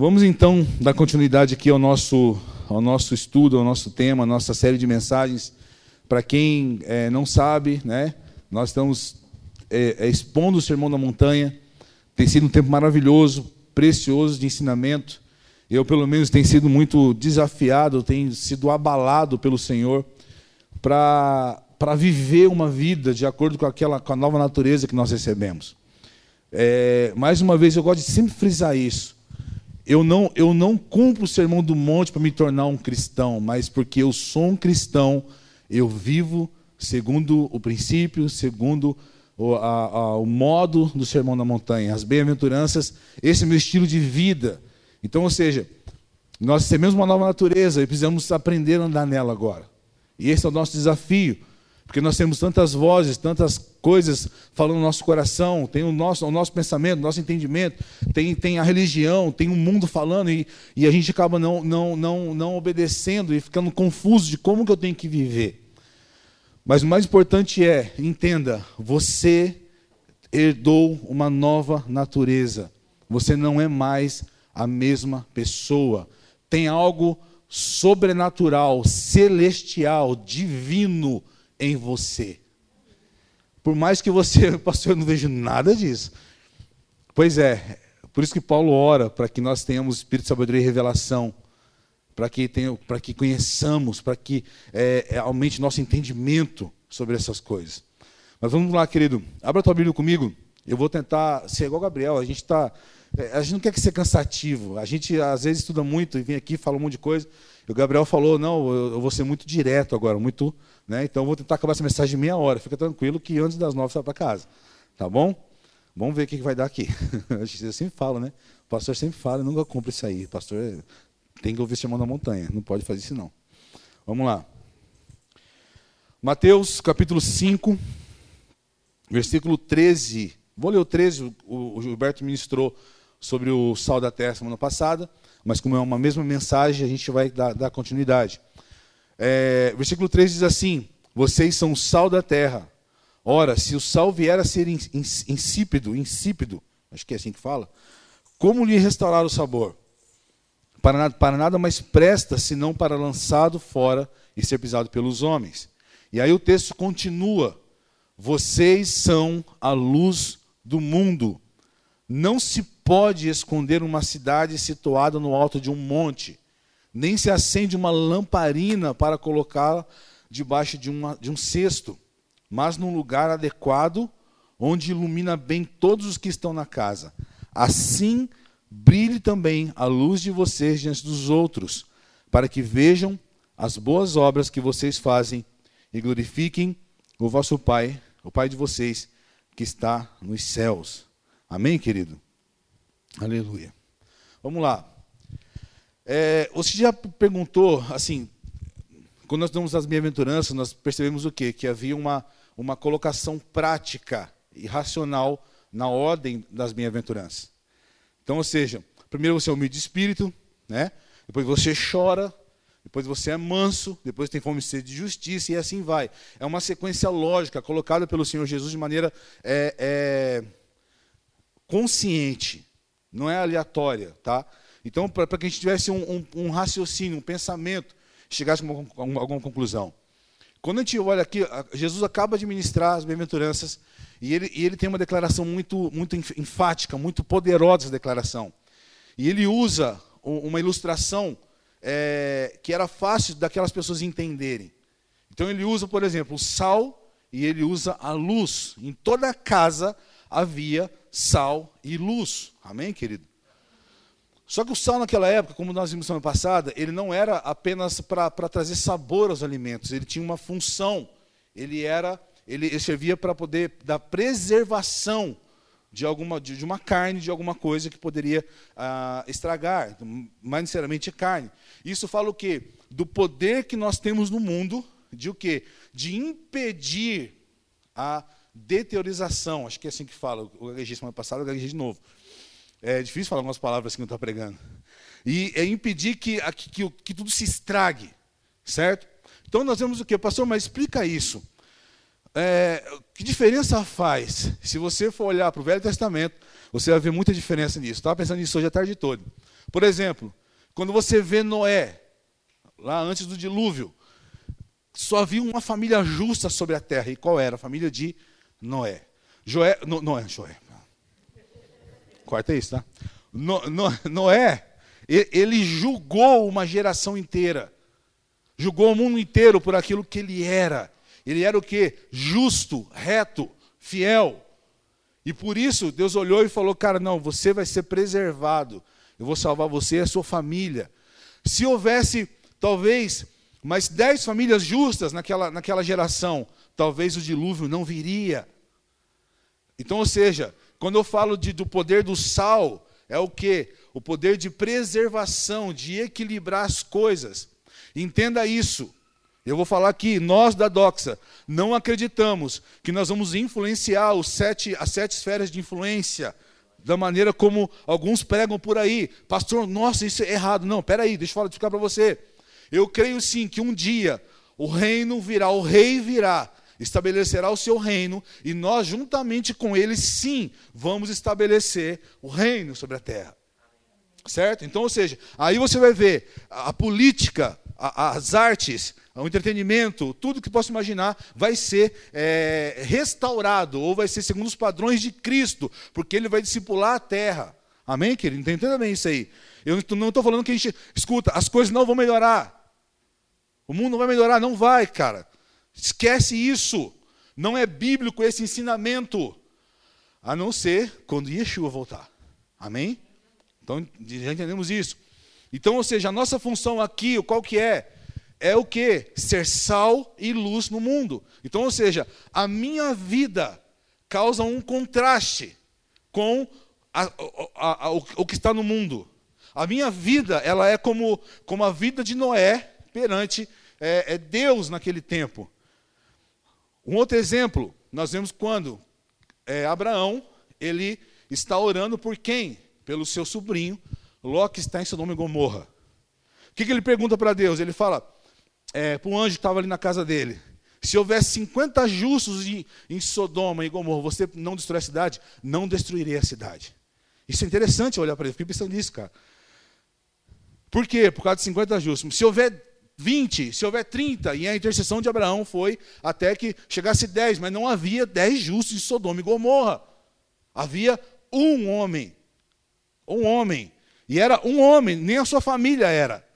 Vamos então dar continuidade aqui ao nosso, ao nosso estudo, ao nosso tema, à nossa série de mensagens. Para quem é, não sabe, né, nós estamos é, é, expondo o Sermão da Montanha. Tem sido um tempo maravilhoso, precioso de ensinamento. Eu, pelo menos, tenho sido muito desafiado, tenho sido abalado pelo Senhor para viver uma vida de acordo com, aquela, com a nova natureza que nós recebemos. É, mais uma vez, eu gosto de sempre frisar isso. Eu não, eu não cumpro o sermão do monte para me tornar um cristão, mas porque eu sou um cristão, eu vivo segundo o princípio, segundo o, a, a, o modo do sermão da montanha, as bem-aventuranças, esse é meu estilo de vida. Então, ou seja, nós temos uma nova natureza e precisamos aprender a andar nela agora. E esse é o nosso desafio. Porque nós temos tantas vozes, tantas coisas falando no nosso coração, tem o nosso, o nosso pensamento, o nosso entendimento, tem, tem a religião, tem o mundo falando, e, e a gente acaba não, não, não, não obedecendo e ficando confuso de como que eu tenho que viver. Mas o mais importante é, entenda, você herdou uma nova natureza. Você não é mais a mesma pessoa. Tem algo sobrenatural, celestial, divino em você. Por mais que você, pastor, eu não vejo nada disso. Pois é, por isso que Paulo ora para que nós tenhamos espírito de sabedoria e revelação, para que, para que conheçamos, para que é, é, aumente nosso entendimento sobre essas coisas. Mas vamos lá, querido. Abra tua Bíblia comigo. Eu vou tentar ser igual Gabriel. A gente está. É, a gente não quer que seja cansativo. A gente às vezes estuda muito e vem aqui fala um monte de coisa. E o Gabriel falou: não, eu vou ser muito direto agora, muito né? Então, vou tentar acabar essa mensagem em meia hora. Fica tranquilo que antes das nove vai para casa. Tá bom? Vamos ver o que vai dar aqui. Eu sempre falo, né? O pastor sempre fala, nunca cumpre isso aí. O pastor tem que ouvir o sermão da montanha. Não pode fazer isso, não. Vamos lá. Mateus, capítulo 5, versículo 13. Vou ler o 13, o Gilberto ministrou sobre o sal da terra semana passada, mas como é uma mesma mensagem, a gente vai dar, dar continuidade. É, versículo 3 diz assim: Vocês são o sal da terra. Ora, se o sal vier a ser insípido, insípido, acho que é assim que fala, como lhe restaurar o sabor? Para nada, para nada mais presta senão para lançado fora e ser pisado pelos homens. E aí o texto continua: Vocês são a luz do mundo. Não se pode esconder uma cidade situada no alto de um monte nem se acende uma lamparina para colocá-la debaixo de, uma, de um cesto, mas num lugar adequado, onde ilumina bem todos os que estão na casa. Assim brilhe também a luz de vocês diante dos outros, para que vejam as boas obras que vocês fazem e glorifiquem o vosso Pai, o Pai de vocês, que está nos céus. Amém, querido? Aleluia. Vamos lá. É, você já perguntou, assim, quando nós damos as bem-aventuranças, nós percebemos o quê? Que havia uma, uma colocação prática e racional na ordem das bem-aventuranças. Então, ou seja, primeiro você é humilde de espírito, né? depois você chora, depois você é manso, depois tem fome e sede de justiça, e assim vai. É uma sequência lógica colocada pelo Senhor Jesus de maneira é, é, consciente, não é aleatória. Tá? Então, para que a gente tivesse um, um, um, raciocínio, um pensamento, chegasse a alguma, alguma conclusão. Quando a gente olha aqui, Jesus acaba de ministrar as bem-aventuranças e ele, e ele tem uma declaração muito, muito enfática, muito poderosa essa declaração. E ele usa uma ilustração é, que era fácil daquelas pessoas entenderem. Então ele usa, por exemplo, o sal e ele usa a luz. Em toda casa havia sal e luz. Amém, querido? Só que o sal naquela época, como nós vimos semana passada, ele não era apenas para trazer sabor aos alimentos, ele tinha uma função. Ele era, ele servia para poder dar preservação de alguma de, uma carne, de alguma coisa que poderia ah, estragar, mais necessariamente carne. Isso fala o quê? Do poder que nós temos no mundo, de o quê? De impedir a deteriorização. Acho que é assim que fala. O gaguejei semana passada, eu gaguejei de novo é difícil falar algumas palavras que eu estou pregando. E é impedir que, que, que, que tudo se estrague, certo? Então nós vemos o quê? Pastor, mas explica isso. É, que diferença faz? Se você for olhar para o Velho Testamento, você vai ver muita diferença nisso. Estava pensando nisso hoje a tarde toda. Por exemplo, quando você vê Noé, lá antes do dilúvio, só havia uma família justa sobre a terra. E qual era? A família de Noé. Joé, no, Noé, Joé. Corta isso, tá? No, no, Noé, ele julgou uma geração inteira. Julgou o mundo inteiro por aquilo que ele era. Ele era o que? Justo, reto, fiel. E por isso Deus olhou e falou: Cara, não, você vai ser preservado. Eu vou salvar você e a sua família. Se houvesse, talvez, mais dez famílias justas naquela, naquela geração, talvez o dilúvio não viria. Então, ou seja, quando eu falo de, do poder do sal, é o que? O poder de preservação, de equilibrar as coisas. Entenda isso. Eu vou falar aqui, nós da Doxa não acreditamos que nós vamos influenciar os sete, as sete esferas de influência da maneira como alguns pregam por aí. Pastor, nossa, isso é errado. Não, peraí, deixa eu explicar para você. Eu creio sim que um dia o reino virá, o rei virá, estabelecerá o seu reino, e nós, juntamente com ele, sim, vamos estabelecer o reino sobre a terra. Certo? Então, ou seja, aí você vai ver a, a política, a, as artes, o entretenimento, tudo que possa imaginar, vai ser é, restaurado, ou vai ser segundo os padrões de Cristo, porque ele vai discipular a terra. Amém, querido? Entenda bem isso aí. Eu não estou falando que a gente. Escuta, as coisas não vão melhorar. O mundo não vai melhorar, não vai, cara. Esquece isso. Não é bíblico esse ensinamento. A não ser quando Yeshua voltar. Amém? Então, já entendemos isso. Então, ou seja, a nossa função aqui, qual que é? É o que? Ser sal e luz no mundo. Então, ou seja, a minha vida causa um contraste com a, a, a, o, o, que está no mundo. A minha vida, ela é como, como a vida de Noé perante é, é Deus naquele tempo. Um outro exemplo, nós vemos quando é, Abraão, ele está orando por quem? Pelo seu sobrinho, Ló que está em Sodoma e Gomorra. O que, que ele pergunta para Deus? Ele fala é, para um anjo que estava ali na casa dele: se houvesse 50 justos em, em Sodoma e Gomorra, você não destrói a cidade? Não destruirei a cidade. Isso é interessante olhar para ele, fiquei pensando nisso, cara. Por quê? Por causa de 50 justos. Se houver 20, se houver 30, e a intercessão de Abraão foi até que chegasse 10, mas não havia 10 justos em Sodoma e Gomorra. Havia um homem. Um homem. E era um homem, nem a sua família era.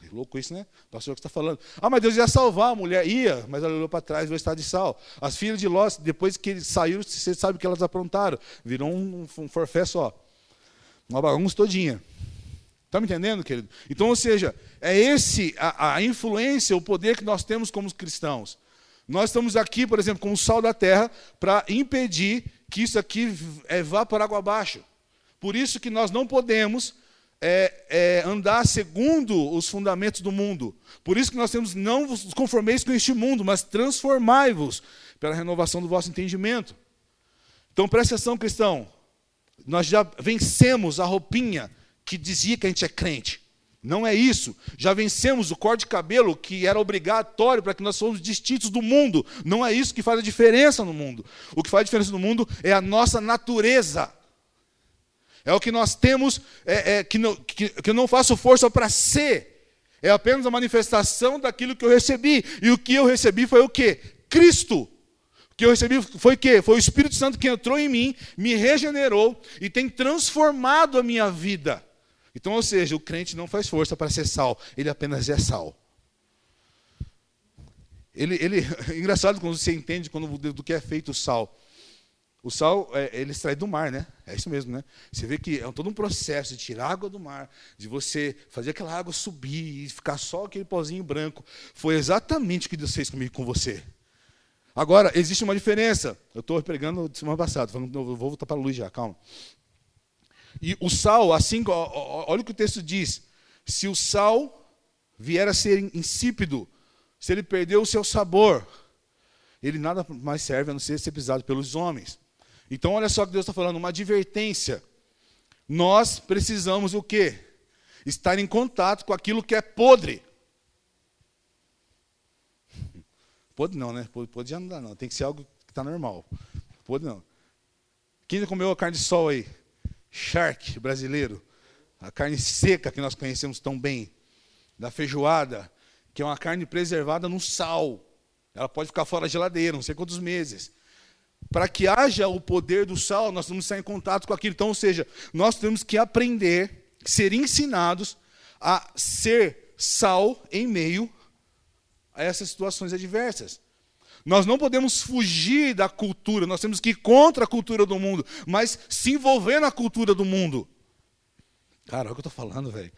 É louco isso, né? O pastor que está falando. Ah, mas Deus ia salvar a mulher. Ia, mas ela olhou para trás, viu estar de sal. As filhas de Ló, depois que ele saiu, você sabe o que elas aprontaram. Virou um, um forfé só. Uma bagunça todinha. Está me entendendo, querido? Então, ou seja, é esse a, a, influência, o poder que nós temos como cristãos. Nós estamos aqui, por exemplo, como sal da terra, para impedir que isso aqui é, vá por água abaixo. Por isso que nós não podemos é, é, andar segundo os fundamentos do mundo. Por isso que nós temos não vos conformeis com este mundo, mas transformai-vos pela renovação do vosso entendimento. Então preste atenção, cristão. Nós já vencemos a roupinha que dizia que a gente é crente. Não é isso. Já vencemos o corte de cabelo que era obrigatório para que nós fôssemos distintos do mundo. Não é isso que faz a diferença no mundo. O que faz a diferença no mundo é a nossa natureza. É o que nós temos, é, é, que, não, que, que eu não faço força para ser. É apenas a manifestação daquilo que eu recebi. E o que eu recebi foi o quê? Cristo. O que eu recebi foi o quê? Foi o Espírito Santo que entrou em mim, me regenerou e tem transformado a minha vida. Então, ou seja, o crente não faz força para ser sal, ele apenas é sal. Ele, ele, é engraçado quando você entende quando, do que é feito o sal. O sal, é, ele extrai do mar, né? É isso mesmo, né? Você vê que é todo um processo de tirar água do mar, de você fazer aquela água subir e ficar só aquele pozinho branco. Foi exatamente o que Deus fez comigo com você. Agora, existe uma diferença. Eu estou pregando semana passada, falando, vou voltar para a luz já, calma. E o sal, assim, olha o que o texto diz: se o sal vier a ser insípido, se ele perdeu o seu sabor, ele nada mais serve a não ser ser pisado pelos homens. Então, olha só o que Deus está falando, uma advertência. Nós precisamos o quê? Estar em contato com aquilo que é podre. Podre não, né? Podre já não dá, não. Tem que ser algo que está normal. Podre não. Quem já comeu a carne de sol aí? Shark brasileiro. a carne seca que nós conhecemos tão bem, da feijoada, que é uma carne preservada no sal. Ela pode ficar fora da geladeira, não sei quantos meses. Para que haja o poder do sal, nós temos que estar em contato com aquilo. Então, ou seja, nós temos que aprender, ser ensinados a ser sal em meio a essas situações adversas. Nós não podemos fugir da cultura, nós temos que ir contra a cultura do mundo, mas se envolver na cultura do mundo. Cara, olha o que eu estou falando, velho.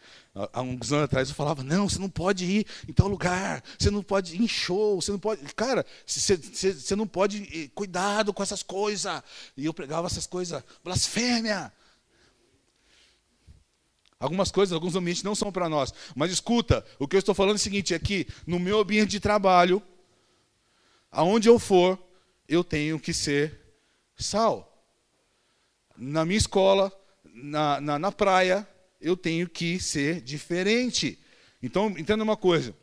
Há uns anos atrás eu falava, não, você não pode ir em tal lugar, você não pode ir em show, você não pode. Cara, você, você, você não pode. Cuidado com essas coisas. E eu pregava essas coisas, blasfêmia. Algumas coisas, alguns ambientes não são para nós. Mas escuta, o que eu estou falando é o seguinte: é que no meu ambiente de trabalho, aonde eu for, eu tenho que ser sal. Na minha escola, na, na, na praia, eu tenho que ser diferente. Então, entenda uma coisa: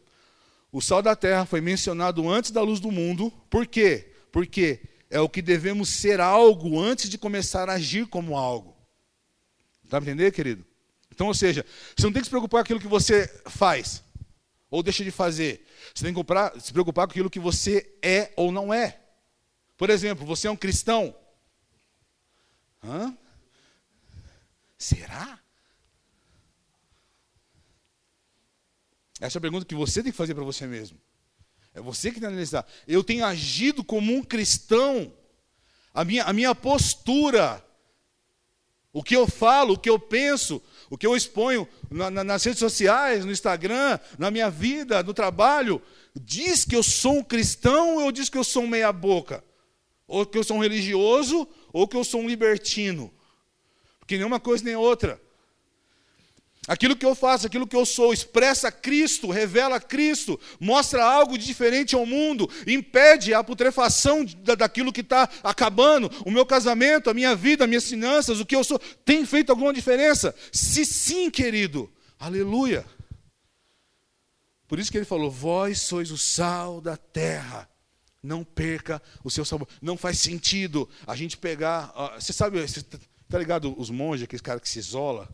o sal da terra foi mencionado antes da luz do mundo, por quê? Porque é o que devemos ser algo antes de começar a agir como algo. Dá para entender, querido? Então, ou seja, você não tem que se preocupar com aquilo que você faz ou deixa de fazer. Você tem que comprar, se preocupar com aquilo que você é ou não é. Por exemplo, você é um cristão? Hã? Será? Essa é a pergunta que você tem que fazer para você mesmo. É você que tem que analisar. Eu tenho agido como um cristão. A minha, a minha postura, o que eu falo, o que eu penso, o que eu exponho na, na, nas redes sociais, no Instagram, na minha vida, no trabalho, diz que eu sou um cristão ou diz que eu sou um meia-boca? Ou que eu sou um religioso ou que eu sou um libertino? Porque nem uma coisa nem outra. Aquilo que eu faço, aquilo que eu sou, expressa Cristo, revela Cristo, mostra algo de diferente ao mundo, impede a putrefação daquilo que está acabando. O meu casamento, a minha vida, as minhas finanças, o que eu sou, tem feito alguma diferença? Se sim, querido, aleluia. Por isso que ele falou: Vós sois o sal da terra. Não perca o seu sabor. Não faz sentido a gente pegar. Você sabe, você tá ligado os monges, aqueles caras que se isola?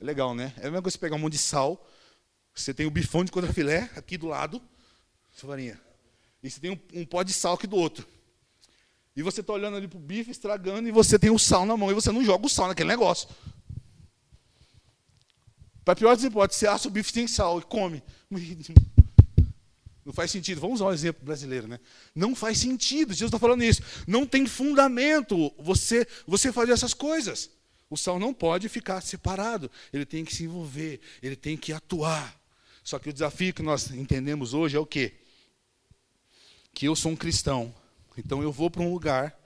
É legal, né? É a mesma coisa você pegar um monte de sal, você tem o bifão de filé aqui do lado, varinha, e você tem um, um pó de sal aqui do outro. E você está olhando ali para o bife, estragando, e você tem o sal na mão, e você não joga o sal naquele negócio. Para pior das hipóteses, você assa o bife sem sal e come. Não faz sentido. Vamos usar um exemplo brasileiro, né? Não faz sentido. Jesus está falando isso. Não tem fundamento você, você fazer essas coisas. O sal não pode ficar separado, ele tem que se envolver, ele tem que atuar. Só que o desafio que nós entendemos hoje é o quê? Que eu sou um cristão, então eu vou para um lugar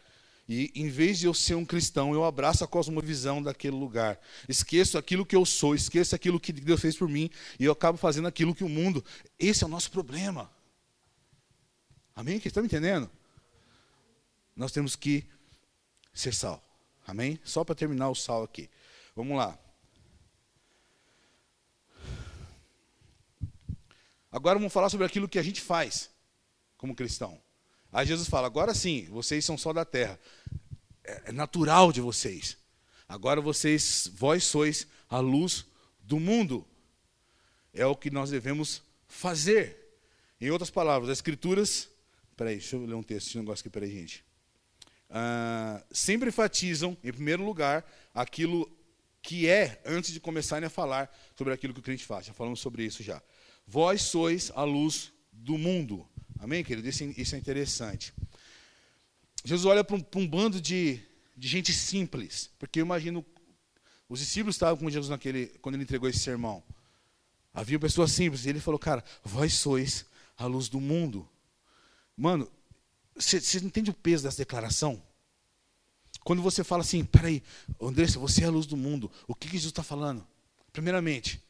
e, em vez de eu ser um cristão, eu abraço a cosmovisão daquele lugar. Esqueço aquilo que eu sou, esqueço aquilo que Deus fez por mim e eu acabo fazendo aquilo que o mundo. Esse é o nosso problema. Amém? Você está me entendendo? Nós temos que ser sal. Amém? Só para terminar o sal aqui. Vamos lá. Agora vamos falar sobre aquilo que a gente faz como cristão. Aí Jesus fala: agora sim, vocês são só da terra. É, é natural de vocês. Agora vocês, vós sois a luz do mundo. É o que nós devemos fazer. Em outras palavras, as escrituras. Peraí, deixa eu ler um texto, esse negócio aqui, peraí, gente uh, sempre enfatizam, em primeiro lugar, aquilo que é antes de começarem a falar sobre aquilo que o crente faz. Já falamos sobre isso já. Vós sois a luz do mundo. Amém, querido? Isso, isso é interessante. Jesus olha para um, um bando de, de gente simples, porque eu imagino os discípulos estavam com Jesus naquele, quando ele entregou esse sermão. Havia pessoas simples, e ele falou, cara, vós sois a luz do mundo. Mano, você, você entende o peso dessa declaração? Quando você fala assim, peraí, Andressa, você é a luz do mundo, o que, Jesus está falando? Primeiramente,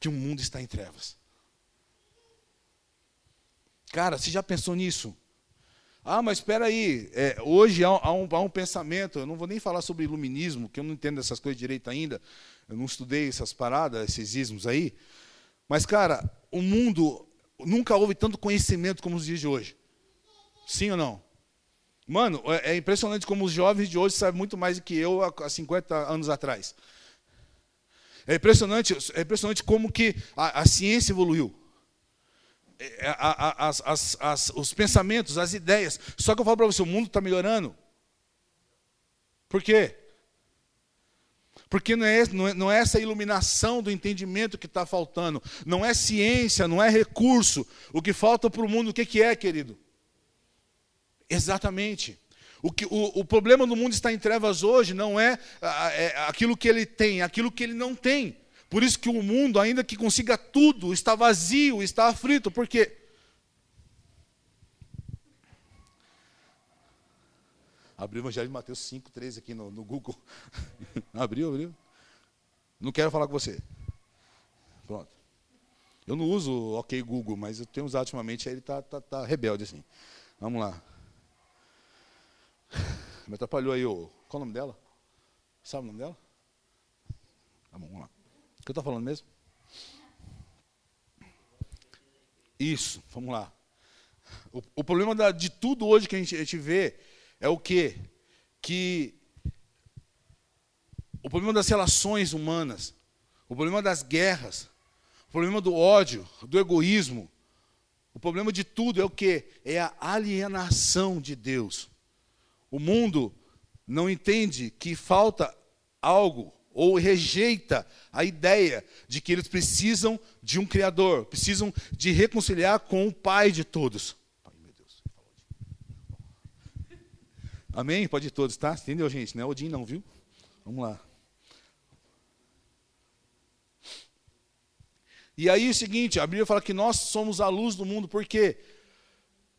que o mundo está em trevas. Cara, você já pensou nisso? Ah, mas espera aí, é, hoje há, há, um, há, um, pensamento, eu não vou nem falar sobre iluminismo, que eu não entendo essas coisas direito ainda, eu não estudei essas paradas, esses ismos aí, mas, cara, o mundo, nunca houve tanto conhecimento como nos dias de hoje. Sim ou não? Mano, é, é impressionante como os jovens de hoje sabem muito mais do que eu há 50 anos atrás. É impressionante, é impressionante como que a, a ciência evoluiu. É, a, a, as, as, os pensamentos, as ideias. Só que eu falo para você, o mundo está melhorando. Por quê? Porque não é, não é, não é essa iluminação do entendimento que está faltando. Não é ciência, não é recurso. O que falta para o mundo, o que, que é, querido? Exatamente. O, que, o, o problema do mundo está em trevas hoje não é, é aquilo que ele tem, é aquilo que ele não tem. Por isso que o mundo, ainda que consiga tudo, está vazio, está aflito. Por quê? Abriu o Evangelho de Mateus 5, 13 aqui no, no Google. abriu, abriu. Não quero falar com você. Pronto. Eu não uso OK Google, mas eu tenho usado ultimamente, aí ele está tá, tá rebelde assim. Vamos lá. Me atrapalhou aí o. Qual o nome dela? Sabe o nome dela? Tá bom, vamos lá. O que eu estou falando mesmo? Isso, vamos lá. O, o problema da, de tudo hoje que a gente, a gente vê é o quê? Que o problema das relações humanas, o problema das guerras, o problema do ódio, do egoísmo, o problema de tudo é o que? É a alienação de Deus. O mundo não entende que falta algo ou rejeita a ideia de que eles precisam de um Criador, precisam de reconciliar com o Pai de todos. Amém? Pode ir todos, tá? Entendeu, gente? Não é Odin, não, viu? Vamos lá. E aí é o seguinte, a Bíblia fala que nós somos a luz do mundo, por quê?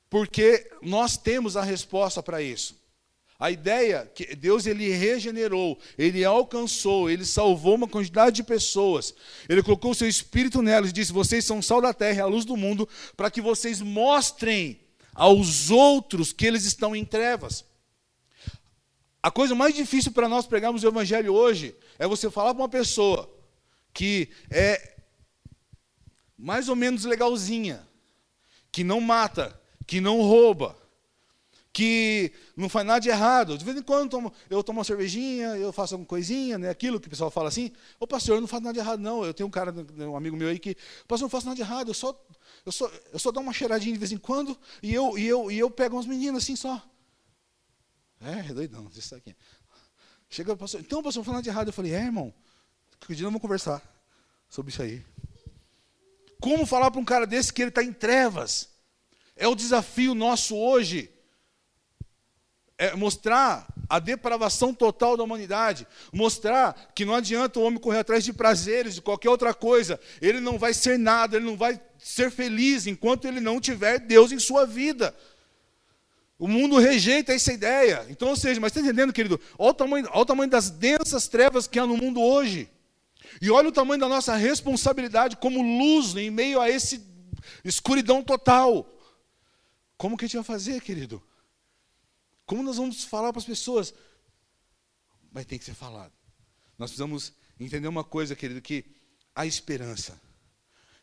Porque nós temos a resposta para isso. A ideia que Deus ele regenerou, ele alcançou, ele salvou uma quantidade de pessoas. Ele colocou o seu espírito nelas e disse: "Vocês são sal da terra, a luz do mundo, para que vocês mostrem aos outros que eles estão em trevas". A coisa mais difícil para nós pregarmos o evangelho hoje é você falar para uma pessoa que é mais ou menos legalzinha, que não mata, que não rouba, que não faz nada de errado. De vez em quando eu tomo, uma cervejinha, eu faço alguma coisinha, né? aquilo que o pessoal fala assim. Ô pastor, eu não faço nada de errado, não. Eu tenho um cara, um amigo meu aí que, pastor, eu não faço nada de errado, eu só, eu só, eu só dou uma cheiradinha de vez em quando e eu, e eu, e eu pego umas meninas assim só. É, é doidão, isso aqui. Chega pastor, então, pastor, não falar nada de errado. Eu falei, é, irmão, que dia vamos conversar sobre isso aí. Como falar para um cara desse que ele está em trevas? É o desafio nosso hoje é mostrar a depravação total da humanidade, mostrar que não adianta o homem correr atrás de prazeres, de qualquer outra coisa, ele não vai ser nada, ele não vai ser feliz enquanto ele não tiver Deus em sua vida. O mundo rejeita essa ideia. Então, ou seja, mas está entendendo, querido? Olha o, tamanho, olha o tamanho das densas trevas que há no mundo hoje. E olha o tamanho da nossa responsabilidade como luz em meio a esse escuridão total. Como que a gente vai fazer, querido? Como nós vamos falar para as pessoas? Mas tem que ser falado. Nós precisamos entender uma coisa, querido, que a esperança.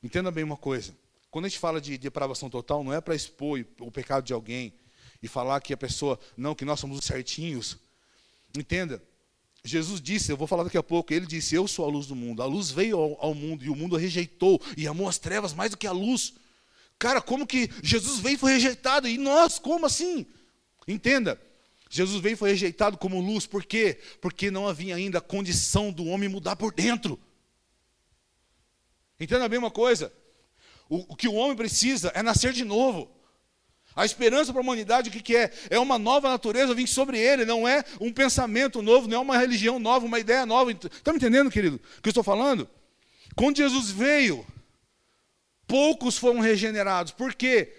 Entenda bem uma coisa. Quando a gente fala de depravação total, não é para expor o pecado de alguém e falar que a pessoa, não, que nós somos os certinhos. Entenda. Jesus disse, eu vou falar daqui a pouco, ele disse: Eu sou a luz do mundo. A luz veio ao, ao mundo e o mundo a rejeitou e amou as trevas mais do que a luz. Cara, como que Jesus veio e foi rejeitado? E nós, como assim? Entenda, Jesus veio e foi rejeitado como luz, por quê? Porque não havia ainda a condição do homem mudar por dentro. Entenda bem uma coisa: o, o que o homem precisa é nascer de novo. A esperança para a humanidade, o que, que é? É uma nova natureza vir sobre ele, não é um pensamento novo, não é uma religião nova, uma ideia nova. Está me entendendo, querido, o que eu estou falando? Quando Jesus veio, poucos foram regenerados. Por quê?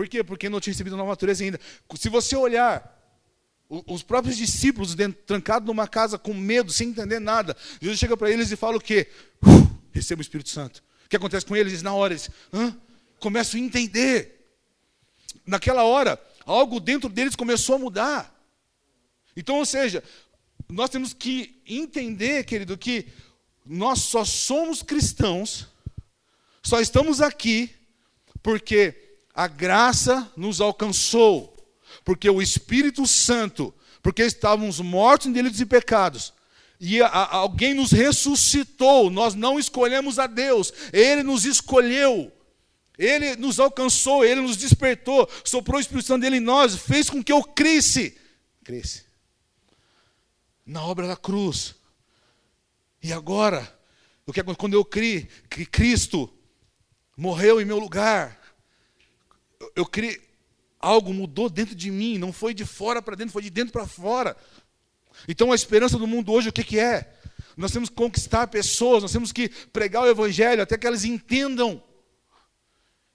Por quê? Porque não tinha recebido a nova natureza ainda. Se você olhar os próprios discípulos dentro, trancados numa casa com medo, sem entender nada, Jesus chega para eles e fala o quê? Receba o Espírito Santo. O que acontece com eles? Na hora eles Hã? começam a entender. Naquela hora, algo dentro deles começou a mudar. Então, ou seja, nós temos que entender, querido, que nós só somos cristãos, só estamos aqui porque a graça nos alcançou, porque o Espírito Santo, porque estávamos mortos em delitos e pecados, e a, a, alguém nos ressuscitou. Nós não escolhemos a Deus, Ele nos escolheu. Ele nos alcançou, Ele nos despertou, soprou o Espírito Santo dele em nós, fez com que eu cresce, cresce na obra da cruz. E agora, o que quando eu criei que Cristo morreu em meu lugar, eu criei algo mudou dentro de mim, não foi de fora para dentro, foi de dentro para fora. Então a esperança do mundo hoje o que, que é? Nós temos que conquistar pessoas, nós temos que pregar o evangelho até que elas entendam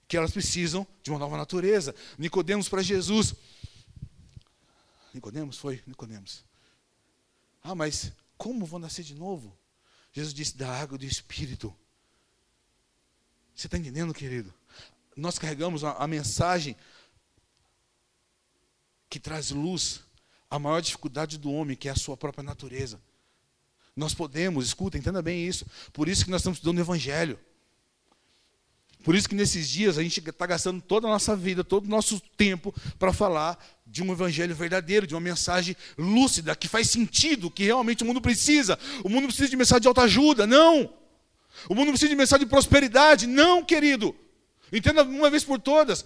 que elas precisam de uma nova natureza. Nicodemos para Jesus. Nicodemos foi? Nicodemos. Ah, mas como vou nascer de novo? Jesus disse: da água do Espírito. Você está entendendo, querido? Nós carregamos a, a mensagem que traz luz à maior dificuldade do homem, que é a sua própria natureza. Nós podemos, escuta, entenda bem isso. Por isso que nós estamos estudando o Evangelho. Por isso que nesses dias a gente está gastando toda a nossa vida, todo o nosso tempo para falar de um evangelho verdadeiro, de uma mensagem lúcida, que faz sentido, que realmente o mundo precisa. O mundo precisa de mensagem de autoajuda, não. O mundo precisa de mensagem de prosperidade, não, querido. Entenda uma vez por todas.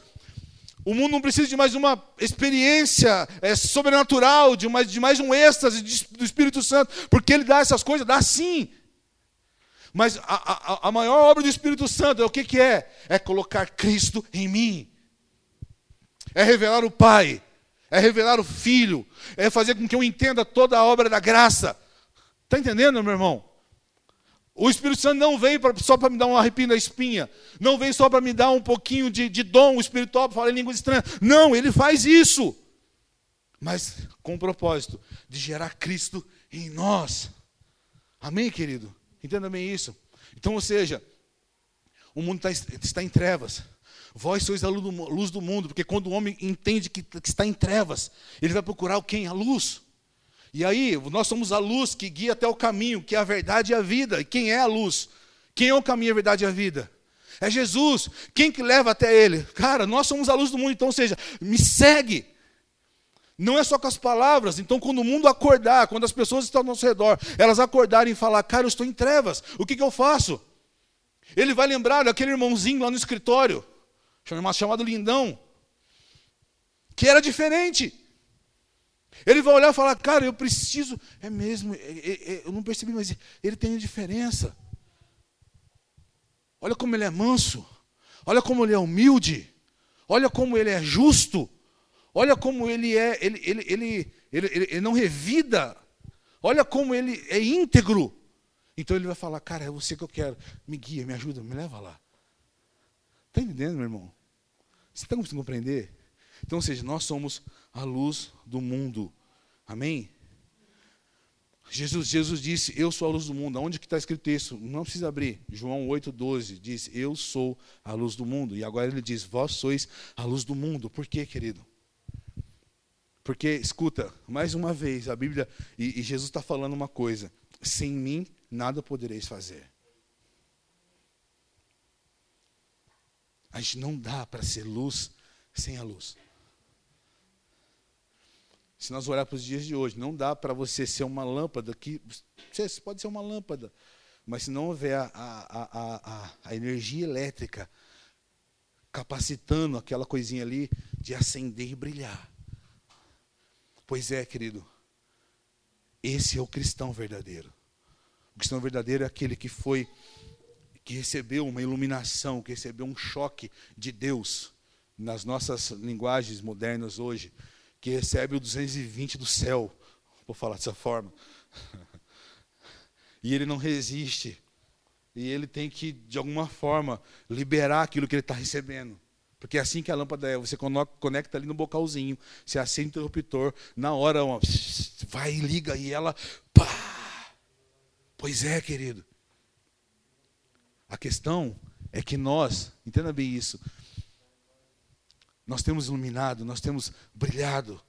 O mundo não precisa de mais uma experiência é, sobrenatural, de mais, de mais um êxtase do Espírito Santo, porque ele dá essas coisas, dá sim. Mas a, a, a maior obra do Espírito Santo é o que, que é? É colocar Cristo em mim. É revelar o Pai. É revelar o Filho. É fazer com que eu entenda toda a obra da graça. Está entendendo, meu irmão? O Espírito Santo não veio pra, só para me dar um arrepio na espinha. Não veio só para me dar um pouquinho de, de dom espiritual para falar em línguas estranhas. Não, ele faz isso. Mas com o propósito de gerar Cristo em nós. Amém, querido? Entenda bem isso. Então, ou seja, o mundo está, está em trevas. Vós sois a luz do mundo, porque quando o homem entende que, que está em trevas, ele vai procurar quem? A luz. E aí, nós somos a luz que guia até o caminho, que é a verdade e a vida. E quem é a luz? Quem é o caminho, a verdade e a vida? É Jesus. Quem que leva até ele? Cara, nós somos a luz do mundo, então, ou seja, me segue. Não é só com as palavras. Então, quando o mundo acordar, quando as pessoas estão ao nosso redor, elas acordarem e falar, cara, eu estou em trevas, o que, que eu faço? Ele vai lembrar daquele irmãozinho lá no escritório, chamado Lindão, que era diferente. Ele vai olhar e falar, cara, eu preciso. É mesmo, é, é, é, eu não percebi, mas ele tem diferença. Olha como ele é manso. Olha como ele é humilde. Olha como ele é justo. Olha como ele é, ele, ele, ele, ele, ele não revida. Olha como ele é íntegro. Então ele vai falar, cara, é você que eu quero. Me guia, me ajuda, me leva lá. Está entendendo, meu irmão? Você está conseguindo compreender? Então, ou seja, nós somos a luz do mundo. Amém? Jesus, Jesus disse, eu sou a luz do mundo. Onde que está escrito isso? Não precisa abrir. João 8,12 diz, eu sou a luz do mundo. E agora ele diz, vós sois a luz do mundo. Por quê, querido? Porque, escuta, mais uma vez, a Bíblia, e, e Jesus está falando uma coisa: sem mim nada podereis fazer. A gente não dá para ser luz sem a luz. Se nós olharmos para os dias de hoje, não dá para você ser uma lâmpada que. Você pode ser uma lâmpada, mas se não houver a, a, a, a, energia elétrica capacitando aquela coisinha ali de acender e brilhar, Pois é, querido. Esse é o cristão verdadeiro. O cristão verdadeiro é aquele que foi que recebeu uma iluminação, que recebeu um choque de Deus nas nossas linguagens modernas hoje, que recebe o 220 do céu, vou falar dessa forma. E ele não resiste. E ele tem que, de alguma forma, liberar aquilo que ele está recebendo. Porque é assim que a lâmpada é, você conecta ali no bocalzinho, você acende o interruptor, na hora uma, vai e liga e ela, pá! Pois é, querido. A questão é que nós, entenda bem isso, nós temos iluminado, nós temos brilhado,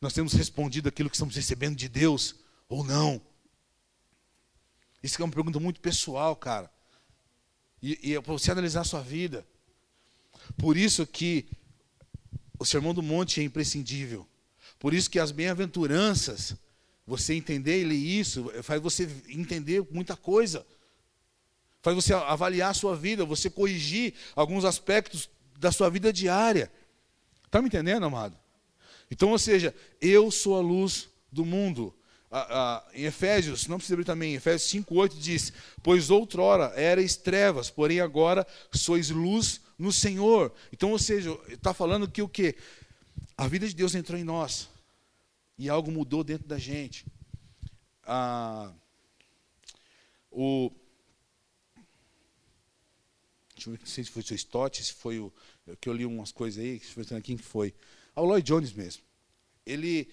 nós temos respondido aquilo que estamos recebendo de Deus ou não. Isso é uma pergunta muito pessoal, cara. E, e é para você analisar a sua vida. Por isso que o Sermão do Monte é imprescindível. Por isso que as bem-aventuranças você entender e ler isso, faz você entender muita coisa. Faz você avaliar a sua vida, você corrigir alguns aspectos da sua vida diária. Está me entendendo, amado? Então, ou seja, eu sou a luz do mundo. Ah, ah, em Efésios, não precisa abrir também, Efésios 5,8 diz: Pois outrora erais trevas, porém agora sois luz no Senhor. Então, ou seja, está falando que o que? A vida de Deus entrou em nós e algo mudou dentro da gente. Ah, o, não sei se foi o Stott, se foi o que eu li umas coisas aí, quem foi. Ah, o Lloyd Jones mesmo. Ele,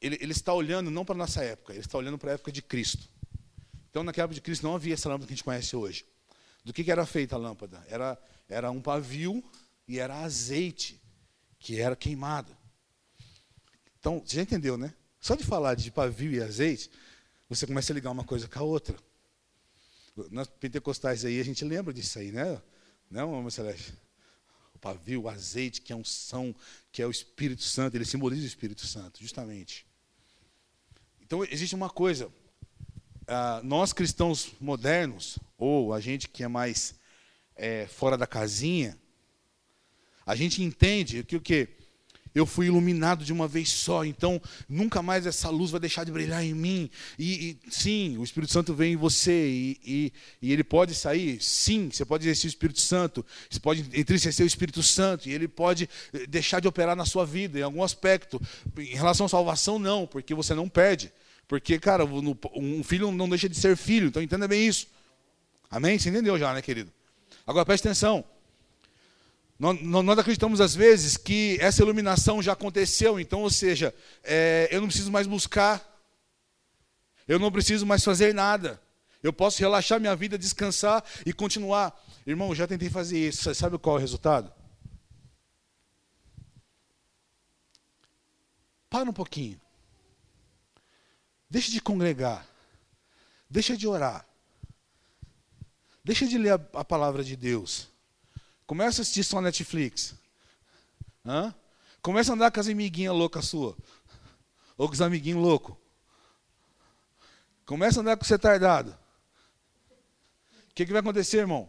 ele, ele está olhando não para a nossa época, ele está olhando para a época de Cristo. Então, naquela época de Cristo não havia essa lâmpada que a gente conhece hoje. Do que, que era feita a lâmpada? Era, era um pavio e era azeite, que era queimado. Então, você já entendeu, né? Só de falar de pavio e azeite, você começa a ligar uma coisa com a outra. Nós pentecostais aí, a gente lembra disso aí, né? Não, Mamãe Celeste? O pavio, o azeite, que é unção, que é o Espírito Santo, ele simboliza o Espírito Santo, justamente. Então, existe uma coisa. Ah, nós cristãos modernos, ou a gente que é mais é, fora da casinha, a gente entende que o que? Eu fui iluminado de uma vez só, então nunca mais essa luz vai deixar de brilhar em mim. E, e sim, o Espírito Santo vem em você e, e, e, ele pode sair. Sim, você pode exercer o Espírito Santo, você pode entristecer o Espírito Santo e ele pode eh, deixar de operar na sua vida em algum aspecto. Em relação à salvação, não, porque você não perde. Porque, cara, um filho não deixa de ser filho, então entenda bem isso. Amém? Você entendeu já, né, querido? Agora preste atenção. Nós, nós, acreditamos às vezes que essa iluminação já aconteceu, então, ou seja, é, eu não preciso mais buscar, eu não preciso mais fazer nada, eu posso relaxar minha vida, descansar e continuar. Irmão, eu já tentei fazer isso, sabe qual é o resultado? Para um pouquinho, deixa de congregar, deixa de orar, deixa de ler a, a palavra de Deus. Começa a assistir só Netflix. Hã? Começa a andar com as amiguinhas loucas sua. Ou com os amiguinhos loucos. Começa a andar com você tardado. O que, que vai acontecer, irmão?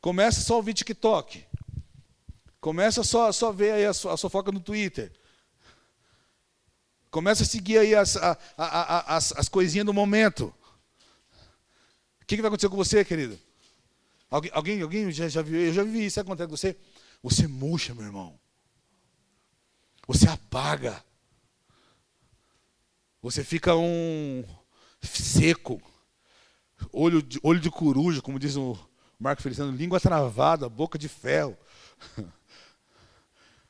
Começa só a ouvir TikTok. Começa só, só ver aí a, a sua foca no Twitter. Começa a seguir aí as, a, a, as, as coisinhas do momento. O que, que vai acontecer com você, querido? Alguém, alguém, já, já viu? Eu já vi isso acontece com você. Você murcha, meu irmão. Você apaga. Você fica um seco. Olho de, olho de coruja, como diz o Marco Feliciano, língua travada, boca de ferro.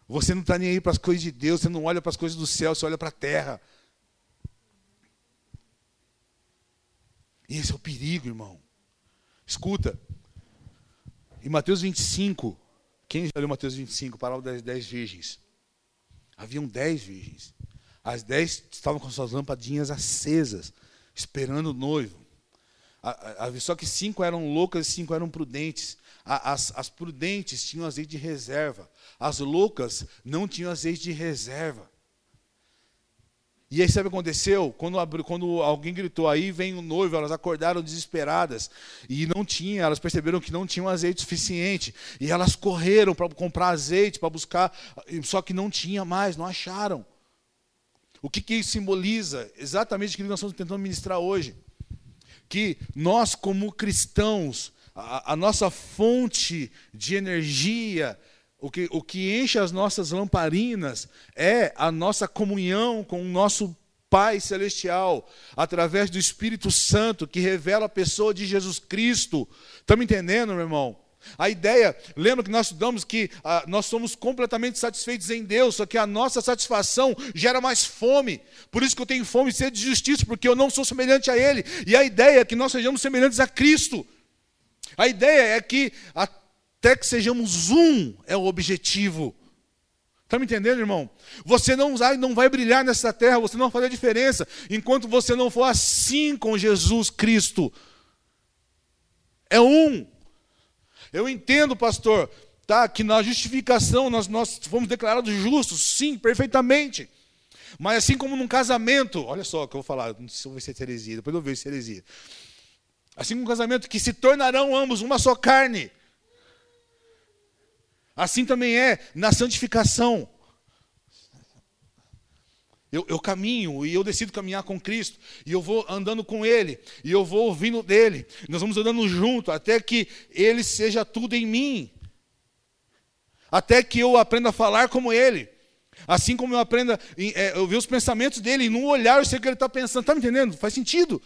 Você não está nem aí para as coisas de Deus, você não olha para as coisas do céu, você olha para a terra. Esse é o perigo, irmão. Escuta, em Mateus 25, quem já leu Mateus 25, parábola das dez virgens? Haviam dez virgens. As dez estavam com suas lampadinhas acesas, esperando o noivo. Só que cinco eram loucas e cinco eram prudentes. As, as prudentes tinham azeite de reserva. As loucas não tinham azeite de reserva. E aí sabe o que aconteceu? Quando, quando alguém gritou, aí vem o noivo, elas acordaram desesperadas. E não tinha, elas perceberam que não tinham azeite suficiente. E elas correram para comprar azeite, para buscar, só que não tinha mais, não acharam. O que, que isso simboliza? Exatamente o que nós estamos tentando ministrar hoje. Que nós, como cristãos, a, a nossa fonte de energia, o que, o que enche as nossas lamparinas é a nossa comunhão com o nosso Pai Celestial, através do Espírito Santo, que revela a pessoa de Jesus Cristo. Estamos entendendo, meu irmão? A ideia, lembra que nós estudamos que ah, nós somos completamente satisfeitos em Deus, só que a nossa satisfação gera mais fome. Por isso que eu tenho fome e sede de justiça, porque eu não sou semelhante a Ele. E a ideia é que nós sejamos semelhantes a Cristo. A ideia é que a até que sejamos um é o objetivo. Está me entendendo, irmão? Você não vai, não vai brilhar nessa terra, você não vai fazer a diferença, enquanto você não for assim com Jesus Cristo. É um. Eu entendo, pastor, tá, que na justificação nós, nós fomos declarados justos, sim, perfeitamente. Mas assim como num casamento, olha só o que eu vou falar, não sei se vou ser heresia, depois eu vejo se heresia. Assim como um casamento que se tornarão ambos uma só carne. Assim também é na santificação. Eu, eu, caminho e eu decido caminhar com Cristo, e eu vou andando com Ele, e eu vou ouvindo dele, nós vamos andando junto, até que Ele seja tudo em mim, até que eu aprenda a falar como Ele, assim como eu aprenda, é, eu ver os pensamentos dele, e num olhar eu sei o que ele está pensando, está me entendendo? Faz sentido.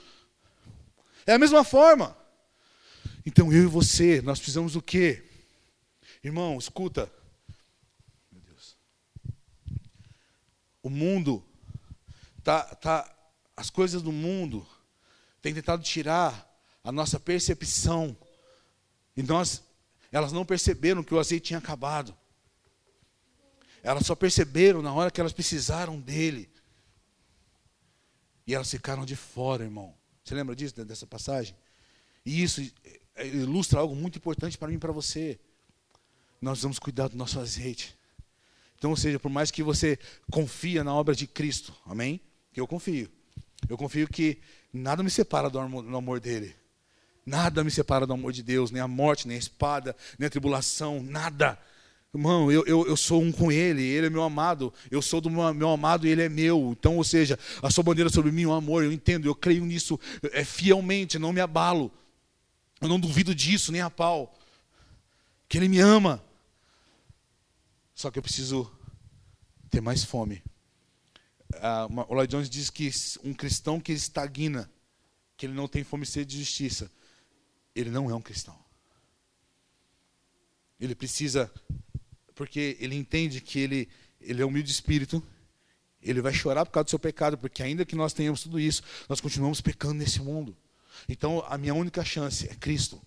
É a mesma forma. Então eu e você, nós precisamos do quê? Irmão, escuta. Meu Deus. O mundo tá, tá as coisas do mundo têm tentado tirar a nossa percepção. E nós elas não perceberam que o azeite tinha acabado. Elas só perceberam na hora que elas precisaram dele. E elas ficaram de fora, irmão. Você lembra disso, dessa passagem? E isso ilustra algo muito importante para mim e para você. Nós vamos cuidar do nosso azeite. Então, ou seja, por mais que você confia na obra de Cristo, amém? Que eu confio. Eu confio que nada me separa do amor, dele. Nada me separa do amor de Deus, nem a morte, nem a espada, nem a tribulação, nada. Irmão, eu, eu, eu sou um com Ele, Ele é meu amado, eu sou do meu, meu amado e Ele é meu. Então, ou seja, a sua bandeira sobre mim é um amor, eu entendo, eu creio nisso é, fielmente, não me abalo. Eu não duvido disso, nem a pau. Que Ele me ama. Só que eu preciso ter mais fome. Ah, o Lloyd Jones diz que um cristão que estagna, que ele não tem fome e sede de justiça, ele não é um cristão. Ele precisa porque ele entende que ele, ele é humilde de espírito, ele vai chorar por causa do seu pecado, porque ainda que nós tenhamos tudo isso, nós continuamos pecando nesse mundo. Então, a minha única chance é Cristo.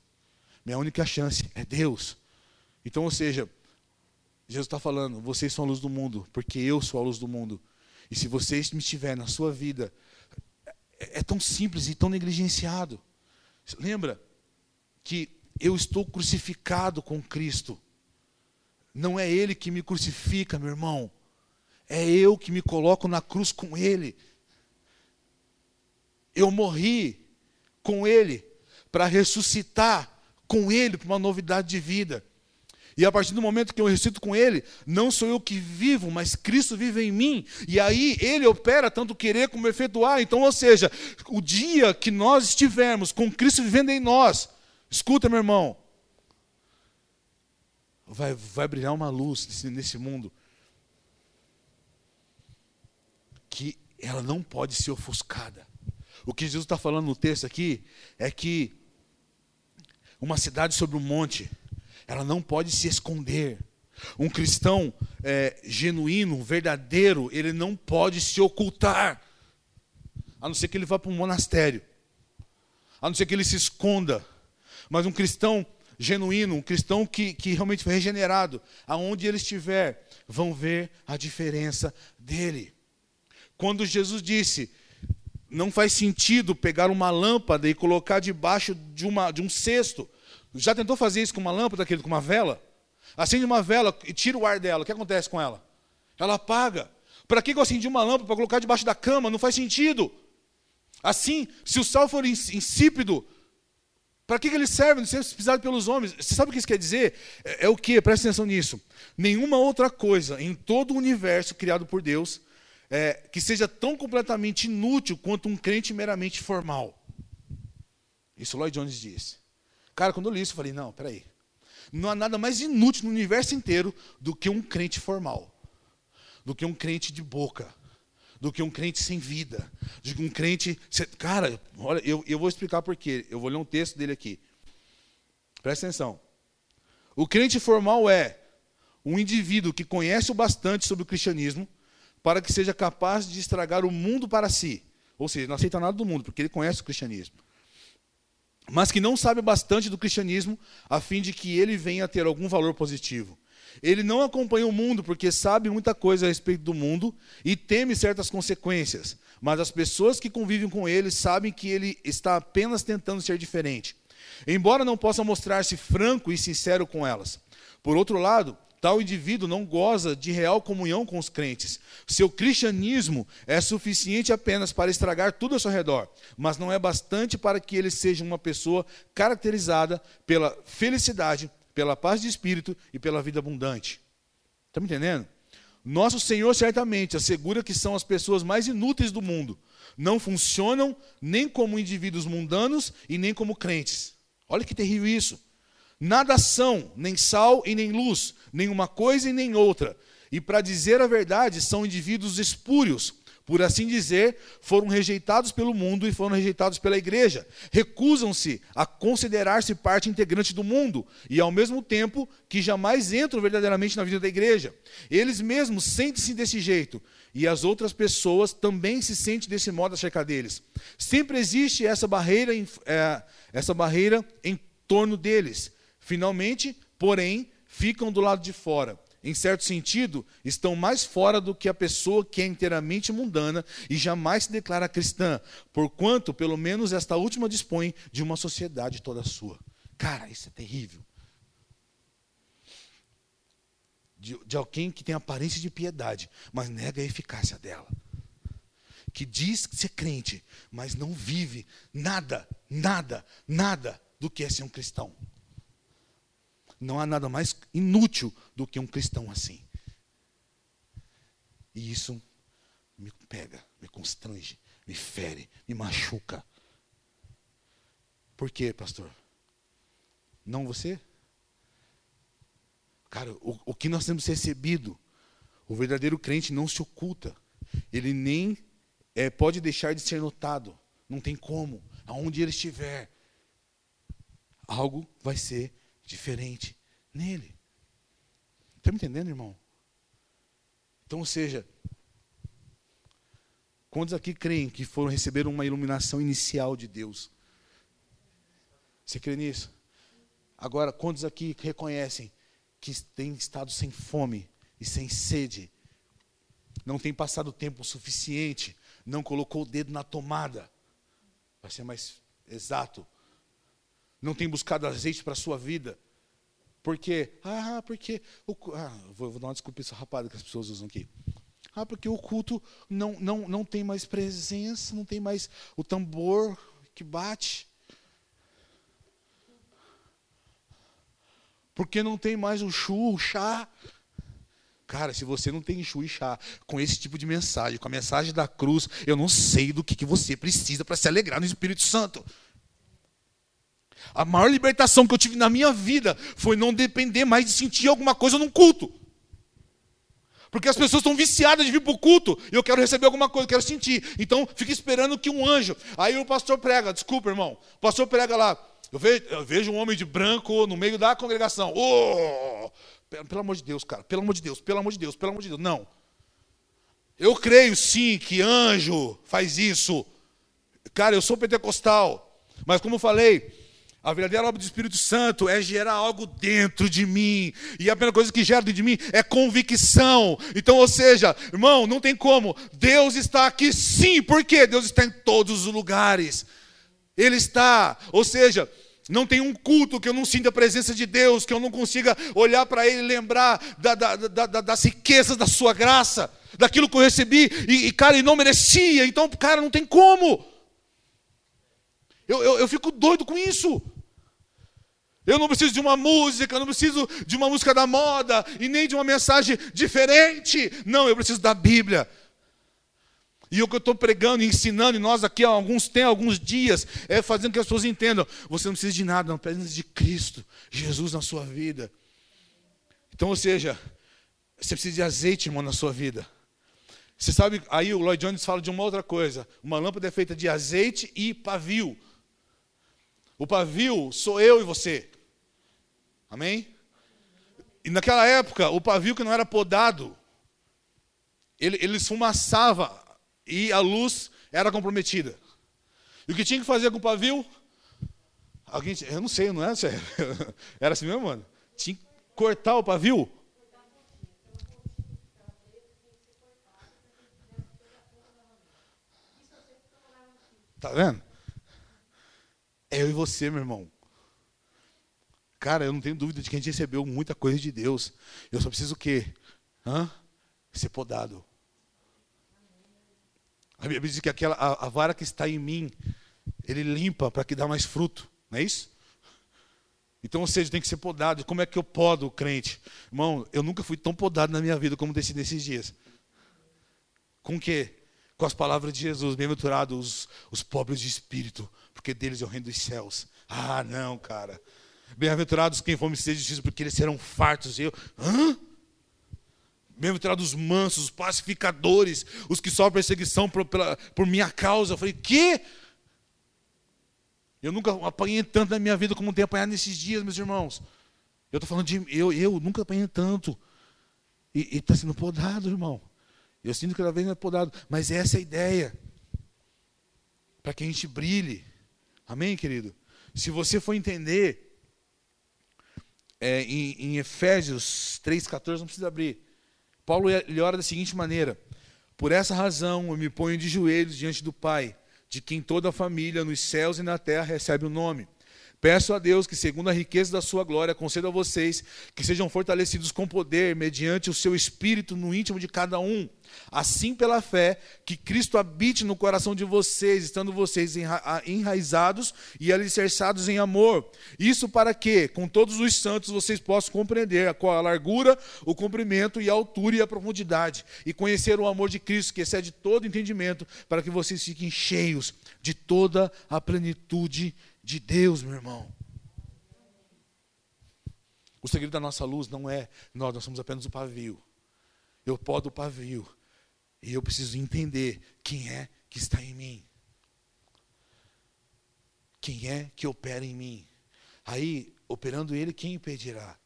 Minha única chance é Deus. Então, ou seja, Jesus está falando: vocês são a luz do mundo, porque eu sou a luz do mundo. E se vocês me tiverem na sua vida, é, é tão simples e tão negligenciado. Lembra que eu estou crucificado com Cristo. Não é Ele que me crucifica, meu irmão. É eu que me coloco na cruz com Ele. Eu morri com Ele para ressuscitar com Ele para uma novidade de vida. E a partir do momento que eu ressuscito com Ele, não sou eu que vivo, mas Cristo vive em mim. E aí Ele opera tanto querer como efetuar. Então, ou seja, o dia que nós estivermos com Cristo vivendo em nós, escuta, meu irmão, vai, vai brilhar uma luz nesse, nesse mundo que ela não pode ser ofuscada. O que Jesus está falando no texto aqui é que uma cidade sobre um monte, ela não pode se esconder. Um cristão é, genuíno, verdadeiro, ele não pode se ocultar, a não ser que ele vá para um monastério, a não ser que ele se esconda. Mas um cristão genuíno, um cristão que, que realmente foi regenerado, aonde ele estiver, vão ver a diferença dele. Quando Jesus disse, não faz sentido pegar uma lâmpada e colocar debaixo de, uma, de um cesto. Já tentou fazer isso com uma lâmpada, querido, com uma vela? Acende uma vela e tira o ar dela. O que acontece com ela? Ela apaga. Para que eu acendi uma lâmpada para colocar debaixo da cama? Não faz sentido. Assim, se o sal for insípido, para que, ele serve? Não ser pisado pelos homens. Você sabe o que isso quer dizer? É, é o que? Presta atenção nisso. Nenhuma outra coisa em todo o universo criado por Deus é, que seja tão completamente inútil quanto um crente meramente formal. Isso Lloyd Jones disse. Cara, quando eu li isso, eu falei: não, peraí. Não há nada mais inútil no universo inteiro do que um crente formal, do que um crente de boca, do que um crente sem vida, que um crente. Cara, olha, eu, eu vou explicar por quê. Eu vou ler um texto dele aqui. Presta atenção. O crente formal é um indivíduo que conhece o bastante sobre o cristianismo para que seja capaz de estragar o mundo para si. Ou seja, não aceita nada do mundo, porque ele conhece o cristianismo. Mas que não sabe bastante do cristianismo a fim de que ele venha a ter algum valor positivo. Ele não acompanha o mundo porque sabe muita coisa a respeito do mundo e teme certas consequências. Mas as pessoas que convivem com ele sabem que ele está apenas tentando ser diferente. Embora não possa mostrar-se franco e sincero com elas. Por outro lado, Tal indivíduo não goza de real comunhão com os crentes. Seu cristianismo é suficiente apenas para estragar tudo ao seu redor, mas não é bastante para que ele seja uma pessoa caracterizada pela felicidade, pela paz de espírito e pela vida abundante. Está me entendendo? Nosso Senhor certamente assegura que são as pessoas mais inúteis do mundo. Não funcionam nem como indivíduos mundanos e nem como crentes. Olha que terrível isso. Nada são, nem sal e nem luz, nem uma coisa e nem outra. E para dizer a verdade, são indivíduos espúrios, por assim dizer, foram rejeitados pelo mundo e foram rejeitados pela igreja. Recusam-se a considerar-se parte integrante do mundo e, ao mesmo tempo, que jamais entram verdadeiramente na vida da igreja. Eles mesmos sentem-se desse jeito e as outras pessoas também se sentem desse modo acerca deles. Sempre existe essa barreira, é, essa barreira em torno deles. Finalmente, porém, ficam do lado de fora. Em certo sentido, estão mais fora do que a pessoa que é inteiramente mundana e jamais se declara cristã, porquanto, pelo menos, esta última dispõe de uma sociedade toda sua. Cara, isso é terrível. De, de alguém que tem aparência de piedade, mas nega a eficácia dela. Que diz ser crente, mas não vive nada, nada, nada do que é ser um cristão. Não há nada mais inútil do que um cristão assim. E isso me pega, me constrange, me fere, me machuca. Por quê, pastor? Não você? Cara, o, o que nós temos recebido, o verdadeiro crente não se oculta. Ele nem é, pode deixar de ser notado. Não tem como. Aonde ele estiver, algo vai ser diferente nele. Está me entendendo, irmão? Então, ou seja, quantos aqui creem que foram receber uma iluminação inicial de Deus? Você crê nisso? Agora, quantos aqui reconhecem que têm estado sem fome e sem sede? Não tem passado tempo suficiente, não colocou o dedo na tomada, para ser mais exato, não tem buscado azeite para a sua vida, porque, ah, porque. O, ah, vou, vou, dar uma desculpa essa rapada que as pessoas usam aqui. Ah, porque o culto não, não, não tem mais presença, não tem mais o tambor que bate. Porque não tem mais o chu, o chá. Cara, se você não tem chu e chá com esse tipo de mensagem, com a mensagem da cruz, eu não sei do que, que você precisa para se alegrar no Espírito Santo. A maior libertação que eu tive na minha vida foi não depender mais de sentir alguma coisa num culto. Porque as pessoas estão viciadas de vir para o culto e eu quero receber alguma coisa, eu quero sentir. Então fica esperando que um anjo. Aí o pastor prega, desculpa, irmão. O pastor prega lá. Eu vejo, eu vejo um homem de branco no meio da congregação. Oh! Pelo amor de Deus, cara. Pelo amor de Deus, pelo amor de Deus, pelo amor de Deus. Não. Eu creio sim que anjo faz isso. Cara, eu sou pentecostal. Mas como eu falei, a verdadeira obra do Espírito Santo é gerar algo dentro de mim. E a primeira coisa que gera dentro de mim é convicção. Então, ou seja, irmão, não tem como. Deus está aqui sim. Por quê? Deus está em todos os lugares. Ele está. Ou seja, não tem um culto que eu não sinta a presença de Deus, que eu não consiga olhar para Ele e lembrar da, da, da, das riquezas da Sua graça, daquilo que eu recebi e, e, cara, e não merecia. Então, cara, não tem como. Eu, eu, eu fico doido com isso. Eu não preciso de uma música, eu não preciso de uma música da moda e nem de uma mensagem diferente. Não, eu preciso da Bíblia. E o que eu estou pregando e ensinando, e nós aqui há alguns tem alguns dias, é fazendo que as pessoas entendam: você não precisa de nada, não precisa de Cristo, Jesus na sua vida. Então, ou seja, você precisa de azeite, irmão, na sua vida. Você sabe, aí o Lloyd Jones fala de uma outra coisa: uma lâmpada é feita de azeite e pavio. O pavio sou eu e você. Amém? E naquela época, o pavio que não era podado, ele, ele esfumaçava e a luz era comprometida. E o que tinha que fazer com o pavio? Alguém, eu não sei, não é? Era assim mesmo, mano? Tinha que cortar o pavio. Tá vendo? É eu e você, meu irmão. Cara, eu não tenho dúvida de que a gente recebeu muita coisa de Deus. Eu só preciso o quê? Hã? Ser podado. A Bíblia diz que aquela, a, a vara que está em mim, ele limpa para que dá mais fruto. Não é isso? Então, ou seja, tem que ser podado. Como é que eu podo crente? Irmão, eu nunca fui tão podado na minha vida como desse nesses dias. Com o quê? Com as palavras de Jesus. Bem-aventurados os, os pobres de espírito, porque deles é o reino dos céus. Ah, não, cara. Bem-aventurados quem fome seja justiça, porque eles serão fartos. E eu, hã? Bem-aventurados os mansos, os pacificadores, os que sofrem perseguição por, pela, por minha causa. Eu falei, que? Eu nunca apanhei tanto na minha vida como tenho apanhado nesses dias, meus irmãos. Eu estou falando de eu, eu nunca apanhei tanto. E está sendo podado, irmão. Eu sinto que cada vez mais podado. Mas essa é a ideia. Para que a gente brilhe. Amém, querido? Se você for entender é, em, em, Efésios 3,14, não precisa abrir. Paulo ele ora da seguinte maneira: Por essa razão eu me ponho de joelhos diante do Pai, de quem toda a família nos céus e na terra recebe o nome. Peço a Deus que, segundo a riqueza da sua glória, conceda a vocês que sejam fortalecidos com poder, mediante o seu espírito no íntimo de cada um. Assim, pela fé, que Cristo habite no coração de vocês, estando vocês enraizados e alicerçados em amor. Isso para que, com todos os santos, vocês possam compreender a qual a largura, o comprimento e a altura e a profundidade, e conhecer o amor de Cristo, que excede todo entendimento, para que vocês fiquem cheios de toda a plenitude de Deus, meu irmão. O segredo da nossa luz não é nós, nós somos apenas o pavio. Eu podo o pavio. E eu preciso entender quem é que está em mim. Quem é que opera em mim. Aí, operando ele, quem impedirá?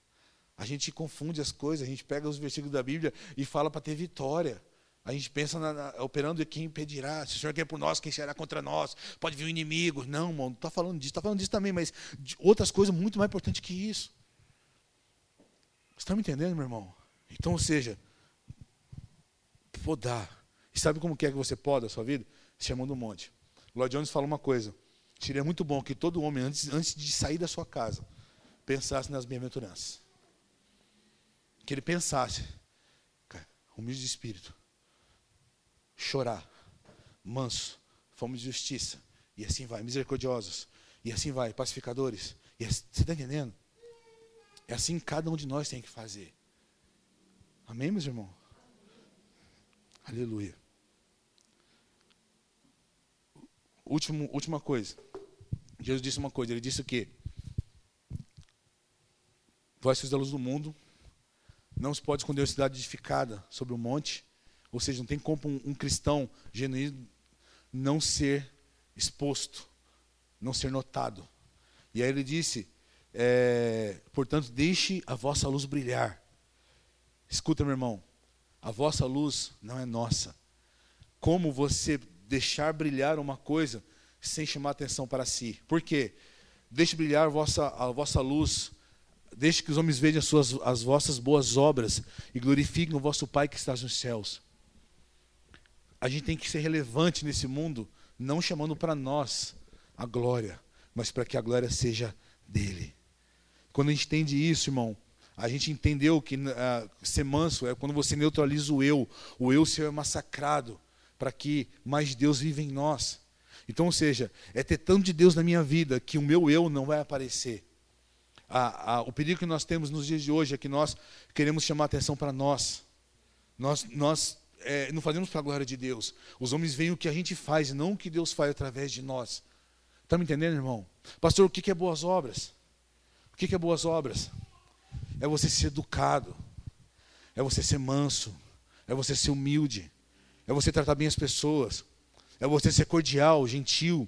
A gente confunde as coisas, a gente pega os versículos da Bíblia e fala para ter vitória. A gente pensa na, na, operando quem impedirá. Se o Senhor quer por nós, quem será contra nós? Pode vir um inimigo. Não, irmão, não está falando disso. Está falando disso também, mas outras coisas muito mais importantes que isso. Você está me entendendo, meu irmão? Então, ou seja, podar. E sabe como é que você poda a sua vida? Chamando um monte. Lloyd Jones fala uma coisa. Seria muito bom que todo homem, antes, antes de sair da sua casa, pensasse nas bem-aventuranças. Que ele pensasse, humilde de espírito chorar, manso, fome de justiça, e assim vai, misericordiosos, e assim vai, pacificadores. E assim, você está entendendo? É assim que cada um de nós tem que fazer. Amém, meus irmãos? Aleluia. Último, última coisa. Jesus disse uma coisa, ele disse o quê? Vós sois da luz do mundo, não se pode esconder a cidade edificada sobre um monte, ou seja, não tem como um, um cristão genuíno não ser exposto, não ser notado. E aí ele disse: é, portanto, deixe a vossa luz brilhar. Escuta, meu irmão, a vossa luz não é nossa. Como você deixar brilhar uma coisa sem chamar atenção para si? Por quê? Deixe brilhar a vossa, a vossa luz, deixe que os homens vejam as, suas, as vossas boas obras e glorifiquem o vosso Pai que está nos céus a gente tem que ser relevante nesse mundo, não chamando para nós a glória, mas para que a glória seja dele. Quando a gente entende isso, irmão, a gente entendeu que uh, ser manso é quando você neutraliza o eu, o eu seu é massacrado, para que mais Deus viva em nós. Então, ou seja, é ter tanto de Deus na minha vida que o meu eu não vai aparecer. o perigo que nós temos nos dias de hoje é que nós queremos chamar atenção para nós. Nós, nós é, não fazemos para a glória de Deus. Os homens veem o que a gente faz, não o que Deus faz através de nós. Está me entendendo, irmão? Pastor, o que é boas obras? O que é boas obras? É você ser educado, é você ser manso, é você ser humilde, é você tratar bem as pessoas, é você ser cordial, gentil.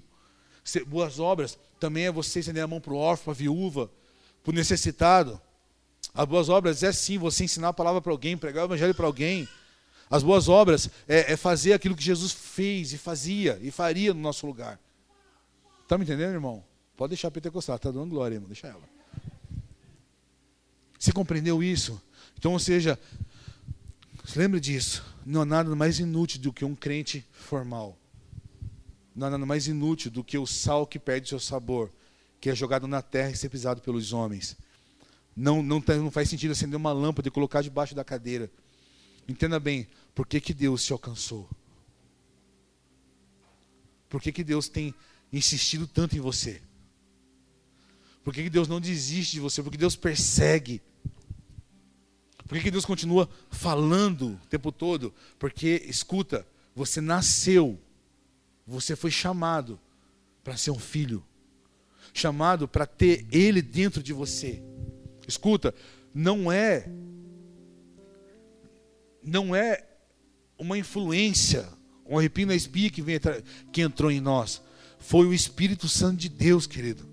Ser, boas obras também é você estender a mão para o órfão, para a viúva, para o necessitado. As boas obras é sim você ensinar a palavra para alguém, pregar o evangelho para alguém, as boas obras é, é, fazer aquilo que Jesus fez e fazia e faria no nosso lugar. Está me entendendo, irmão? Pode deixar a pentecostal, está dando glória, irmão, deixa ela. Você compreendeu isso? Então, ou seja, lembre disso. Não há nada mais inútil do que um crente formal. Não há nada mais inútil do que o sal que perde seu sabor, que é jogado na terra e ser pisado pelos homens. não, não, não faz sentido acender uma lâmpada e colocar debaixo da cadeira. Entenda bem, por que, que Deus te alcançou? Por que, que Deus tem insistido tanto em você? Por que, que Deus não desiste de você? Por que Deus persegue? Por que, que Deus continua falando o tempo todo? Porque, escuta, você nasceu, você foi chamado para ser um filho, chamado para ter Ele dentro de você. Escuta, não é, não é uma influência, um arrepio na espia que, vem, que entrou em nós. Foi o Espírito Santo de Deus, querido.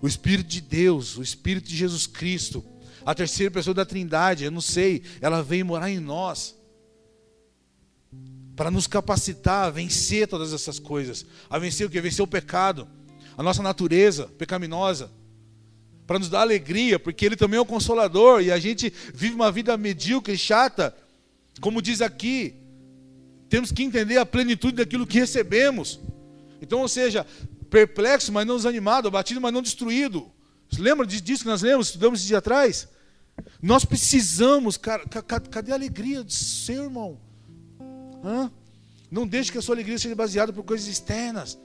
O Espírito de Deus, o Espírito de Jesus Cristo a terceira pessoa da Trindade, eu não sei, ela veio morar em nós para nos capacitar a vencer todas essas coisas, a vencer o que? Vencer o pecado, a nossa natureza pecaminosa, para nos dar alegria, porque Ele também é o consolador e a gente vive uma vida medíocre e chata, como diz aqui, temos que entender a plenitude daquilo que recebemos. Então, ou seja, perplexo, mas não desanimado, abatido, mas não destruído. Lembra disso que nós lemos, estudamos esse dia atrás? Nós precisamos, cara, cadê a alegria do seu irmão? Hã? Não deixe que a sua alegria seja baseada por coisas externas.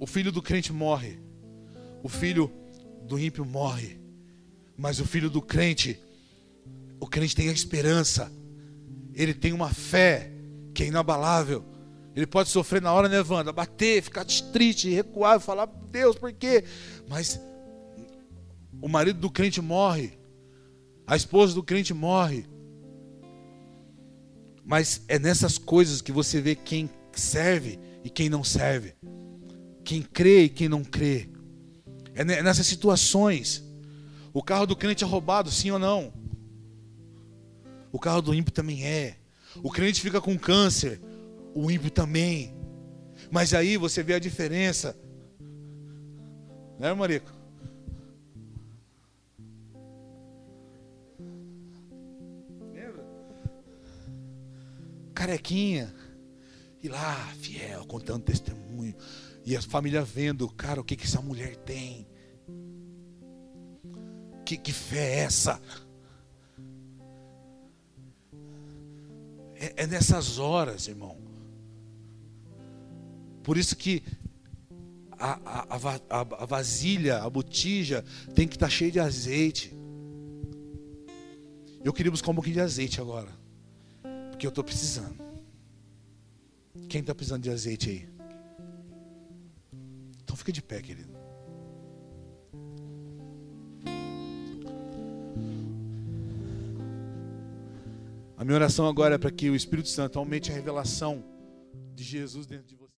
O filho do crente morre, o filho do ímpio morre, mas o filho do crente, o crente tem a esperança, ele tem uma fé que é inabalável. Ele pode sofrer na hora, né, Wanda? Bater, ficar triste, recuar, falar, Deus, por quê? Mas o marido do crente morre, a esposa do crente morre. Mas é nessas coisas que você vê quem serve e quem não serve, quem crê e quem não crê. É nessas situações. O carro do crente é roubado, sim ou não? O carro do ímpio também é. O crente fica com câncer, o ímpio também. Mas aí você vê a diferença. Né, Marico? Lembra? Carequinha. E lá, fiel, contando testemunho. E a família vendo, cara, o que, que essa mulher tem? Que, que fé é essa? É, é nessas horas, irmão, por isso que a, a, a, a vasilha, a botija, tem que estar tá cheia de azeite. Eu queria buscar um pouquinho de azeite agora. Porque eu estou precisando. Quem está precisando de azeite aí? Então fica de pé, querido. A minha oração agora é para que o Espírito Santo aumente a revelação de Jesus dentro de você.